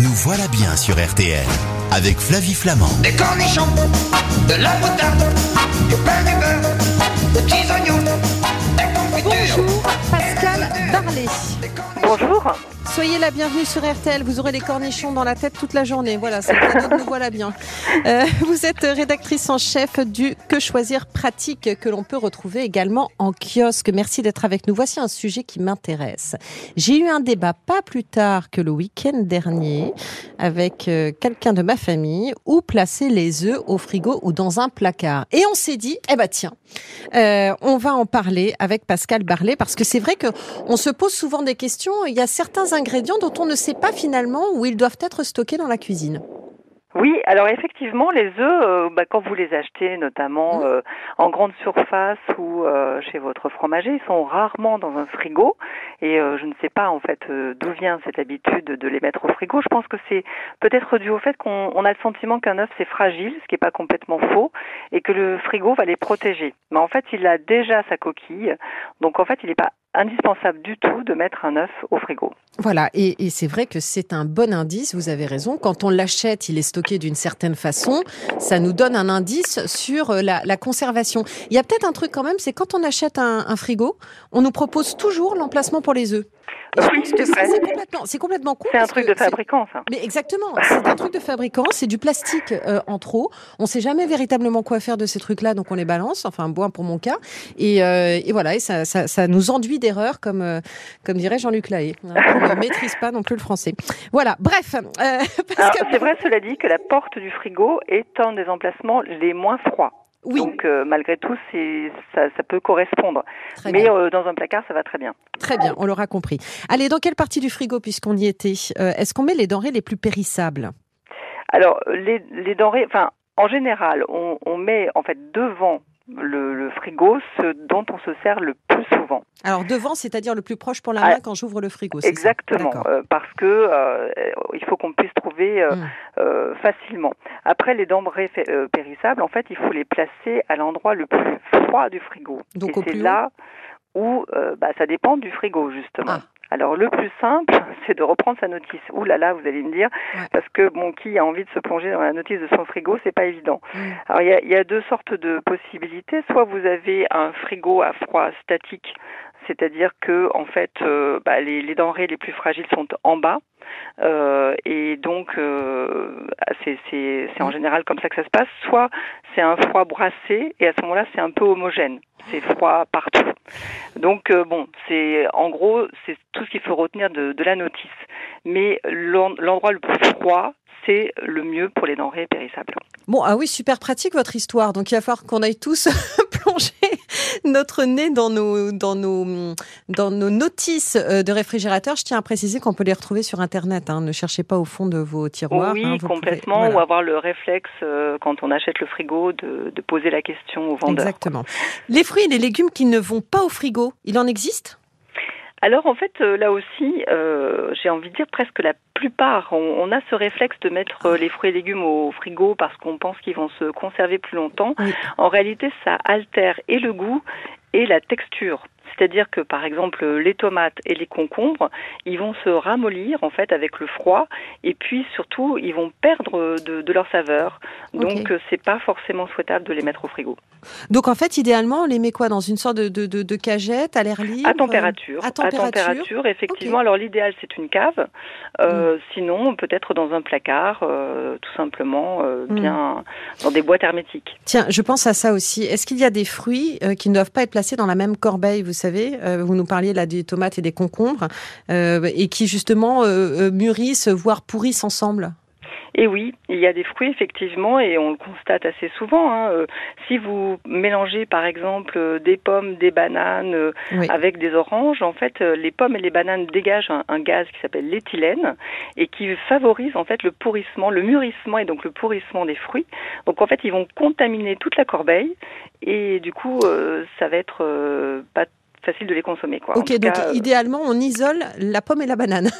Nous voilà bien sur RTL avec Flavie Flamand. Des cornichons, de la moutarde, du pain du beurre, des petits oignons, des confitures. Bonjour Pascal Darley. Bonjour. Soyez la bienvenue sur RTL. Vous aurez les cornichons dans la tête toute la journée. Voilà, c'est nous voilà bien. Euh, vous êtes rédactrice en chef du Que choisir pratique que l'on peut retrouver également en kiosque. Merci d'être avec nous. Voici un sujet qui m'intéresse. J'ai eu un débat pas plus tard que le week-end dernier avec euh, quelqu'un de ma famille où placer les œufs au frigo ou dans un placard. Et on s'est dit, eh ben tiens, euh, on va en parler avec Pascal Barlet parce que c'est vrai que on se pose souvent des questions. Il y a certains ingrédients dont on ne sait pas finalement où ils doivent être stockés dans la cuisine. Oui, alors effectivement, les œufs, euh, bah, quand vous les achetez, notamment Mmh. euh, en grande surface ou euh, chez votre fromager, ils sont rarement dans un frigo. Et je ne sais pas en fait d'où vient cette habitude de les mettre au frigo. Je pense que c'est peut-être dû au fait qu'on on a le sentiment qu'un œuf c'est fragile, ce qui n'est pas complètement faux, et que le frigo va les protéger. Mais en fait, il a déjà sa coquille, donc en fait, il n'est pas indispensable du tout de mettre un œuf au frigo. Voilà, et, c'est vrai que c'est un bon indice, vous avez raison. Quand on l'achète, il est stocké d'une certaine façon. Ça nous donne un indice sur euh, la, la conservation. Il y a peut-être un truc quand même, c'est quand on achète un, un frigo, on nous propose toujours l'emplacement pour les œufs. Oui, que c'est complètement, c'est complètement con. C'est un truc que de fabricant, ça. Mais exactement, c'est un truc de fabricant, c'est du plastique euh, en trop. On sait jamais véritablement quoi faire de ces trucs-là, donc on les balance. Enfin, bon pour mon cas. Et, euh, et voilà, et ça, ça, ça nous enduit d'erreurs, comme euh, comme dirait Jean-Luc Lahaye, hein, qui ne maîtrise pas non plus le français. Voilà. Bref, euh, c'est vrai, cela dit, que la porte du frigo est un des emplacements les moins froids. Oui, Donc, euh, malgré tout, ça, ça peut correspondre. très Mais euh, dans un placard, ça va très bien. très bien, on l'aura compris. Allez, dans quelle partie du frigo, puisqu'on y était, euh, est-ce qu'on met les denrées les plus périssables? Alors, les, les denrées, enfin, en général, on, on met en fait devant le, le frigo ce dont on se sert le plus souvent. Alors devant, c'est-à-dire le plus proche pour la Ah, main quand j'ouvre le frigo. c'est ça? Exactement, D'accord. euh, parce que euh, il faut qu'on puisse trouver euh, Mm. facilement. Après, les denrées périssables, en fait, il faut les placer à l'endroit le plus froid du frigo. Donc Et c'est là où bah, ça dépend du frigo justement. Ah. Alors le plus simple, c'est de reprendre sa notice. Ouh là là, vous allez me dire, parce que bon, qui a envie de se plonger dans la notice de son frigo, c'est pas évident. Mm. Alors il y a, il y a deux sortes de possibilités. Soit vous avez un frigo à froid statique, c'est-à-dire que en fait, euh, bah, les, les denrées les plus fragiles sont en bas. Euh, et donc, euh, c'est- c'est en général comme ça que ça se passe. Soit c'est un froid brassé, et à ce moment-là, c'est un peu homogène. C'est froid partout. Donc, euh, bon, c'est en gros, c'est tout ce qu'il faut retenir de, de la notice. Mais l'en- l'endroit le plus froid, c'est le mieux pour les denrées périssables. Bon, ah oui, super pratique votre histoire. Donc il va falloir qu'on aille tous plonger notre nez dans nos, dans nos, dans nos notices euh, de réfrigérateur. Je tiens à préciser qu'on peut les retrouver sur Internet. hein. Ne cherchez pas au fond de vos tiroirs. oui, hein. Pouvez- complètement. voilà. Ou avoir le réflexe, euh, quand on achète le frigo, de, de poser la question au vendeur. Exactement. Les fruits et les légumes qui ne vont pas au frigo, il en existe? Alors en fait, euh, là aussi, euh, j'ai envie de dire presque la plupart, on, on a ce réflexe de mettre euh, les fruits et légumes au frigo parce qu'on pense qu'ils vont se conserver plus longtemps. Oui. En réalité, ça altère et le goût et la texture. C'est-à-dire que par exemple les tomates et les concombres, ils vont se ramollir en fait avec le froid et puis surtout ils vont perdre de, de leur saveur. Donc Ok. euh, c'est pas forcément souhaitable de les mettre au frigo. Donc en fait, idéalement, on les met quoi? Dans une sorte de, de, de, de cagette à l'air libre? À température. À température. effectivement. Alors l'idéal c'est une cave. Euh, Sinon peut-être dans un placard, euh, tout simplement, euh, Mm. bien dans des boîtes hermétiques. Tiens, je pense à ça aussi. Est-ce qu'il y a des fruits qui ne doivent pas être placés dans la même corbeille? Vous savez, euh, vous nous parliez là des tomates et des concombres, euh, et qui justement euh, mûrissent, voire pourrissent ensemble. Et oui, il y a des fruits effectivement, et on le constate assez souvent. hein, euh, si vous mélangez par exemple euh, des pommes, des bananes euh, Oui. avec des oranges, en fait, les pommes et les bananes dégagent un, un gaz qui s'appelle l'éthylène et qui favorise en fait le pourrissement, le mûrissement et donc le pourrissement des fruits. Donc en fait, ils vont contaminer toute la corbeille et du coup, ça va être pas facile de les consommer. Quoi. Ok, donc cas, euh, idéalement, on isole la pomme et la banane.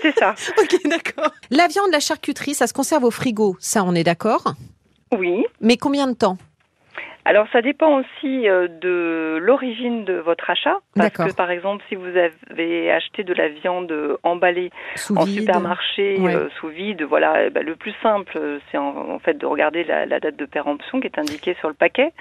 c'est ça. ok, d'accord. La viande, la charcuterie, ça se conserve au frigo, ça, on est d'accord? Oui. Mais combien de temps? Alors ça dépend aussi euh, de l'origine de votre achat. Parce que par exemple, si vous avez acheté de la viande emballée Sous en vide. supermarché Ouais. euh, sous vide, voilà, eh ben, le plus simple, euh, c'est en, en fait de regarder la, la date de péremption qui est indiquée sur le paquet.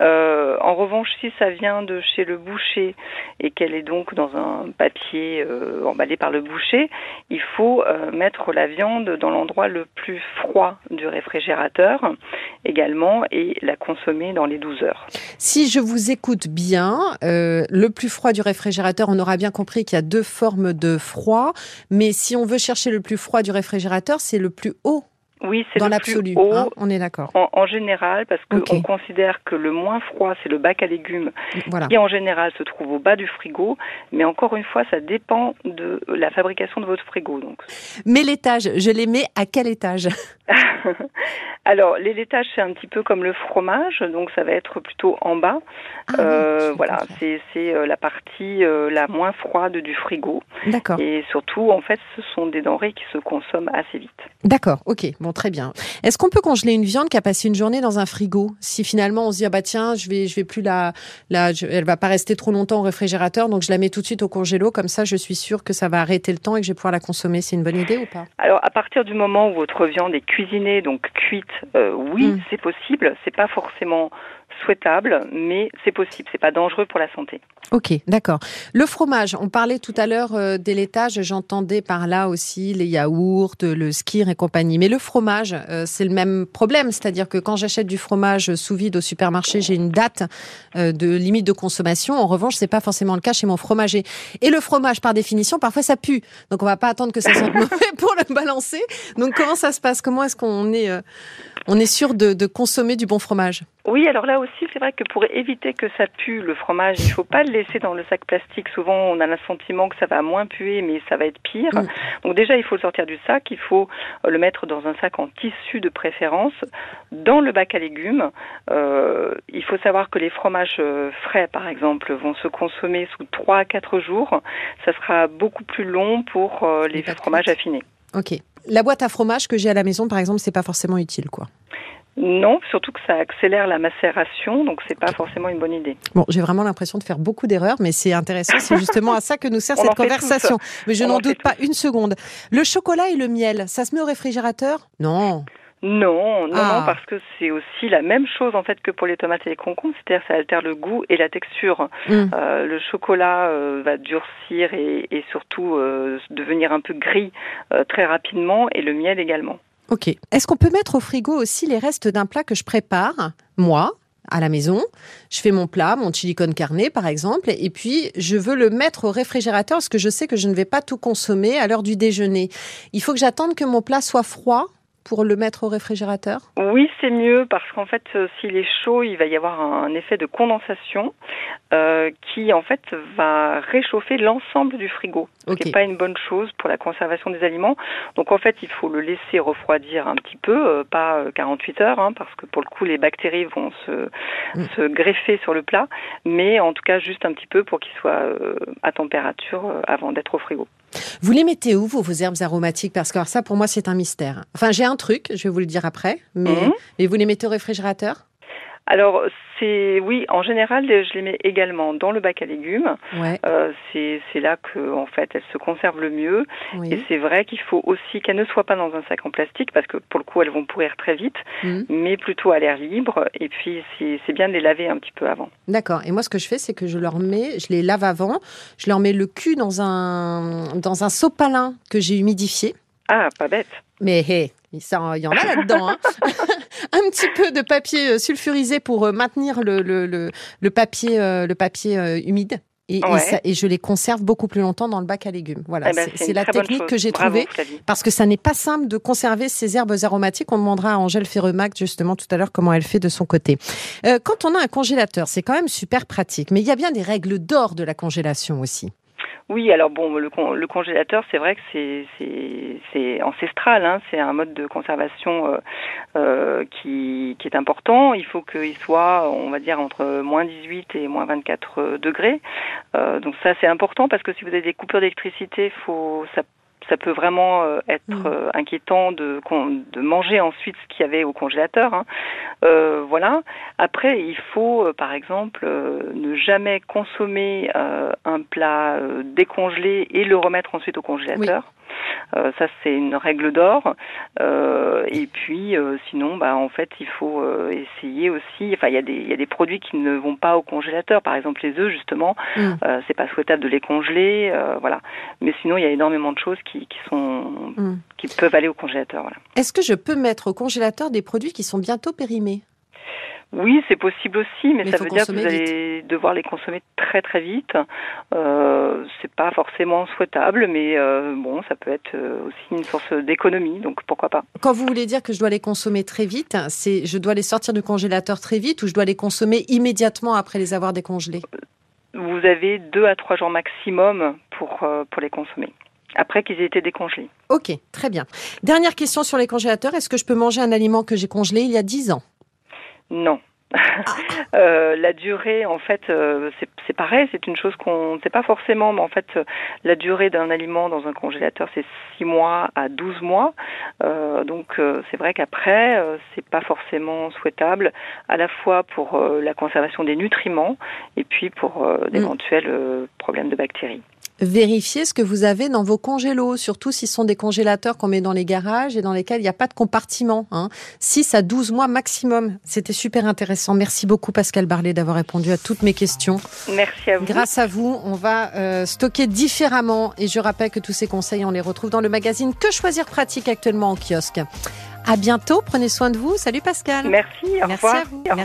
Euh, en revanche, si ça vient de chez le boucher et qu'elle est donc dans un papier euh, emballé par le boucher, il faut mettre la viande dans l'endroit le plus froid du réfrigérateur également et la consommer dans les 12 heures. Si je vous écoute bien, euh, le plus froid du réfrigérateur, on aura bien compris qu'il y a deux formes de froid, mais si on veut chercher le plus froid du réfrigérateur, c'est le plus haut Oui, c'est dans le plus l'absolu. haut hein, on est d'accord. en, en général parce qu'on considère que le moins froid, c'est le bac à légumes Voilà. qui en général se trouve au bas du frigo, mais encore une fois, ça dépend de la fabrication de votre frigo. Donc, Mais l'étage, je les mets à quel étage? alors les laitages c'est un petit peu comme le fromage, donc ça va être plutôt en bas. Ah, Euh, oui, voilà, c'est euh, la partie euh, la moins froide du frigo, D'accord. et surtout en fait, ce sont des denrées qui se consomment assez vite. D'accord, ok, bon, très bien. Est-ce qu'on peut congeler une viande qui a passé une journée dans un frigo Si finalement on se dit, ah bah tiens, je vais, je vais plus la, la je- elle va pas rester trop longtemps au réfrigérateur, donc je la mets tout de suite au congélo, comme ça je suis sûre que ça va arrêter le temps et que je vais pouvoir la consommer. C'est une bonne idée ou pas? Alors, à partir du moment où votre viande est cuisinée, donc cuite, oui, Mm. c'est possible. C'est pas forcément souhaitable, mais c'est possible. C'est pas dangereux pour la santé. Ok, d'accord. Le fromage, on parlait tout à l'heure euh, des laitages, j'entendais par là aussi les yaourts, le skir et compagnie. Mais le fromage, euh, c'est le même problème, c'est-à-dire que quand j'achète du fromage sous vide au supermarché, j'ai une date euh, de limite de consommation. En revanche, c'est pas forcément le cas chez mon fromager. Et le fromage, par définition, parfois ça pue. Donc on va pas attendre que ça sente mauvais pour le balancer. Donc comment ça se passe? Comment est-ce qu'on est, on est sûr de, de consommer du bon fromage? Oui, alors là aussi, c'est vrai que pour éviter que ça pue le fromage, il faut pas le laisser dans le sac plastique. Souvent, on a le sentiment que ça va moins puer, mais ça va être pire. Donc déjà, il faut le sortir du sac. Il faut euh, le mettre dans un sac en tissu de préférence, dans le bac à légumes. Euh, il faut savoir que les fromages euh, frais, par exemple, vont se consommer sous 3 à 4 jours. Ça sera beaucoup plus long pour les fromages affinés. Ok. La boîte à fromage que j'ai à la maison, par exemple, c'est pas forcément utile, quoi. Non, surtout que ça accélère la macération, donc c'est pas forcément une bonne idée. Bon, j'ai vraiment l'impression de faire beaucoup d'erreurs, mais c'est intéressant. C'est justement à ça que nous sert cette conversation. Mais je n'en doute pas une seconde. Le chocolat et le miel, ça se met au réfrigérateur? Non. Non, non, Ah. non, parce que c'est aussi la même chose en fait que pour les tomates et les concombres, c'est-à-dire ça altère le goût et la texture. Hum. Euh, le chocolat euh, va durcir et, et surtout euh, devenir un peu gris très rapidement, et le miel également. Ok. Est-ce qu'on peut mettre au frigo aussi les restes d'un plat que je prépare, moi, à la maison? Je fais mon plat, mon chili con carne, par exemple, et puis je veux le mettre au réfrigérateur parce que je sais que je ne vais pas tout consommer à l'heure du déjeuner. Il faut que j'attende que mon plat soit froid pour le mettre au réfrigérateur Oui, c'est mieux parce qu'en fait, euh, s'il est chaud, il va y avoir un effet de condensation euh, qui en fait va réchauffer l'ensemble du frigo. Ce qui Ok. n'est pas une bonne chose pour la conservation des aliments. Donc en fait, il faut le laisser refroidir un petit peu, euh, pas euh, 48 heures, hein, parce que pour le coup, les bactéries vont se, Mm. se greffer sur le plat, mais en tout cas juste un petit peu pour qu'il soit euh, à température avant d'être au frigo. Vous les mettez où, vous, vos herbes aromatiques? Parce que alors, ça, pour moi, c'est un mystère. Enfin, j'ai un truc, je vais vous le dire après, mais, Mhm. mais vous les mettez au réfrigérateur? Alors c'est oui, en général, je les mets également dans le bac à légumes. Ouais, Euh, c'est c'est là que en fait elles se conservent le mieux et c'est vrai qu'il faut aussi qu'elles ne soient pas dans un sac en plastique parce que pour le coup elles vont pourrir très vite Mhm. mais plutôt à l'air libre et puis c'est c'est bien de les laver un petit peu avant. D'accord. Et moi, ce que je fais, c'est que je leur mets, je les lave avant, je leur mets le cul dans un, dans un sopalin que j'ai humidifié. Ah, pas bête. Mais hey, il y en a là-dedans. hein. un petit peu de papier euh, sulfurisé pour euh, maintenir le, le, le, le papier, le papier euh, humide. Et, et Ouais. ça- et je les conserve beaucoup plus longtemps dans le bac à légumes. Voilà, Eh ben, c'est- la technique que j'ai trouvée. Parce que ça n'est pas simple de conserver ces herbes aromatiques. On demandera à Angèle Ferremac justement tout à l'heure comment elle fait de son côté. Euh, quand on a un congélateur, c'est quand même super pratique. Mais il y a bien des règles d'or de la congélation aussi. Oui, alors bon, le, con- le congélateur, c'est vrai que c'est c'est c'est ancestral, hein, c'est un mode de conservation euh, euh, qui est important. Il faut qu'il soit, on va dire, entre moins 18 et moins 24 degrés. Euh, donc ça, c'est important parce que si vous avez des coupures d'électricité, faut ça ça peut vraiment euh, être Mm. euh, inquiétant de, de manger ensuite ce qu'il y avait au congélateur. hein. Euh, voilà. Après, il faut, euh, par exemple, ne jamais consommer un plat décongelé et le remettre ensuite au congélateur. Ça, c'est une règle d'or. Euh, et puis, euh, sinon, bah, en fait, il faut euh, essayer aussi. Enfin, il y, a des- il y a des produits qui ne vont pas au congélateur. Par exemple, les œufs, justement, Mm. euh, c'est pas souhaitable de les congeler. euh, voilà. Mais sinon, il y a énormément de choses qui, qui sont Mm. qui peuvent aller au congélateur. Voilà. Est-ce que je peux mettre au congélateur des produits qui sont bientôt périmés? Oui, c'est possible aussi, mais, Mais ça veut dire que vous allez devoir les consommer très très vite. Euh, c'est pas forcément souhaitable, mais euh, bon, ça peut être euh, aussi une source d'économie, donc pourquoi pas. Quand vous voulez dire que je dois les consommer très vite, c'est je dois les sortir du congélateur très vite ou je dois les consommer immédiatement après les avoir décongelés? Vous avez deux à trois jours maximum pour euh, pour les consommer après qu'ils aient été décongelés. Ok, très bien. Dernière question sur les congélateurs. Est-ce que je peux manger un aliment que j'ai congelé il y a 10 ans? Non. Euh, la durée, en fait, euh, c'est c'est pareil, c'est une chose qu'on ne sait pas forcément, mais en fait, euh, la durée d'un aliment dans un congélateur, c'est 6 mois à 12 mois. Euh, donc, euh, c'est vrai qu'après, euh, c'est pas forcément souhaitable, à la fois pour euh, la conservation des nutriments et puis pour euh, d'éventuels euh, problèmes de bactéries. Vérifiez ce que vous avez dans vos congélos, surtout si ce sont des congélateurs qu'on met dans les garages et dans lesquels il n'y a pas de compartiment. Hein. 6 à 12 mois maximum. C'était super intéressant. Merci beaucoup Pascal Barlet d'avoir répondu à toutes mes questions. Merci à vous. Grâce à vous, on va euh, stocker différemment et je rappelle que tous ces conseils, on les retrouve dans le magazine Que choisir pratique actuellement en kiosque. À bientôt, prenez soin de vous. Salut Pascal. Merci, au Merci à vous. Au.